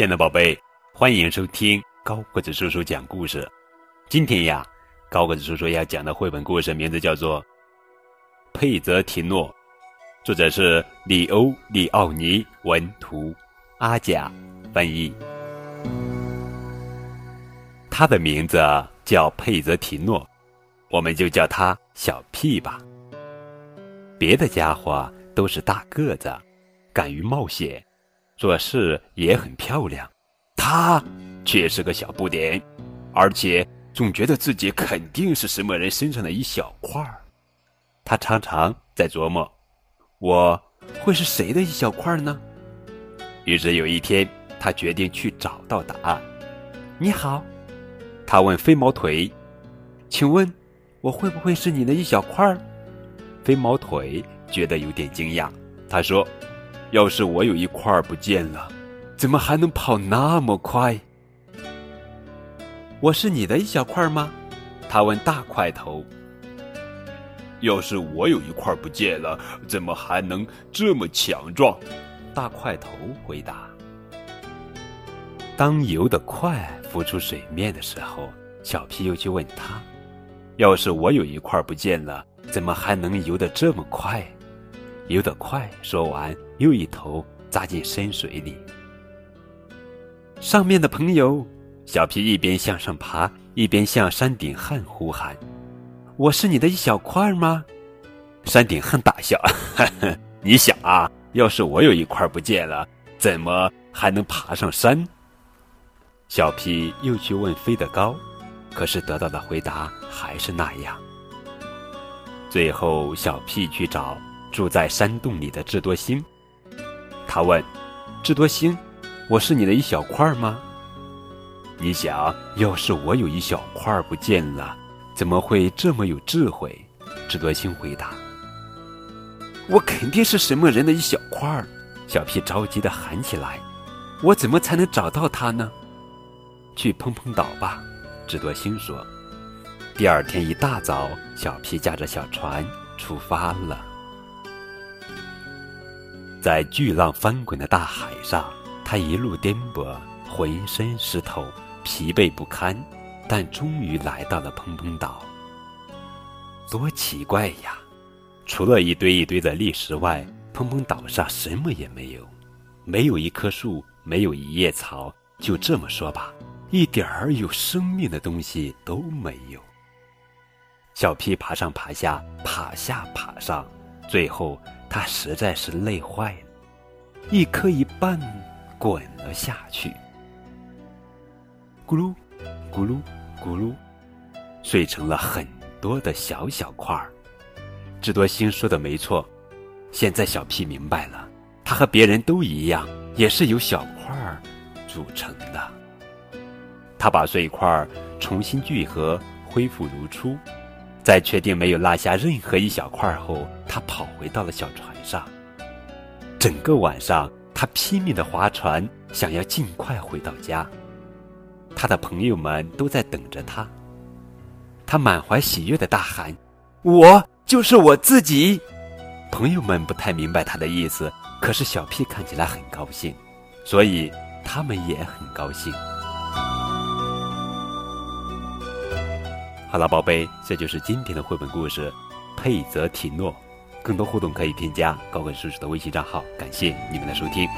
亲爱的宝贝，欢迎收听高个子叔叔讲故事。今天呀，高个子叔叔要讲的绘本故事名字叫做《佩泽提诺》，作者是里欧·里奥尼文图，阿甲翻译。他的名字叫佩泽提诺，我们就叫他小屁吧。别的家伙都是大个子，敢于冒险。做事也很漂亮，他却是个小不点，而且总觉得自己肯定是什么人身上的一小块儿。他常常在琢磨，我会是谁的一小块呢？于是有一天，他决定去找到答案。你好，他问飞毛腿：“请问，我会不会是你的一小块儿？”飞毛腿觉得有点惊讶，他说。要是我有一块不见了，怎么还能跑那么快？我是你的一小块吗？他问大块头。要是我有一块不见了，怎么还能这么强壮？大块头回答。当游得快浮出水面的时候，小皮又去问他：要是我有一块不见了，怎么还能游得这么快？游得快，说完又一头扎进深水里。上面的朋友，小皮一边向上爬，一边向山顶汉呼喊：“我是你的一小块吗？”山顶汉大笑：“ 你想啊，要是我有一块不见了，怎么还能爬上山？”小皮又去问飞得高，可是得到的回答还是那样。最后，小屁去找。住在山洞里的智多星，他问：“智多星，我是你的一小块吗？”你想要是我有一小块不见了，怎么会这么有智慧？智多星回答：“我肯定是什么人的一小块儿。”小屁着急的喊起来：“我怎么才能找到他呢？”去碰碰岛吧，智多星说。第二天一大早，小屁驾着小船出发了。在巨浪翻滚的大海上，他一路颠簸，浑身湿透，疲惫不堪，但终于来到了砰砰岛。多奇怪呀！除了一堆一堆的砾石外，砰砰岛上什么也没有，没有一棵树，没有一叶草，就这么说吧，一点儿有生命的东西都没有。小屁爬上爬下，爬下爬上，最后。他实在是累坏了，一颗一半滚了下去，咕噜，咕噜，咕噜，碎成了很多的小小块儿。智多星说的没错，现在小屁明白了，他和别人都一样，也是由小块儿组成的。他把碎块儿重新聚合，恢复如初。在确定没有落下任何一小块后，他跑回到了小船上。整个晚上，他拼命的划船，想要尽快回到家。他的朋友们都在等着他。他满怀喜悦的大喊：“我就是我自己！”朋友们不太明白他的意思，可是小屁看起来很高兴，所以他们也很高兴。好了，宝贝，这就是今天的绘本故事《佩泽提诺》。更多互动可以添加高跟叔叔的微信账号。感谢你们的收听。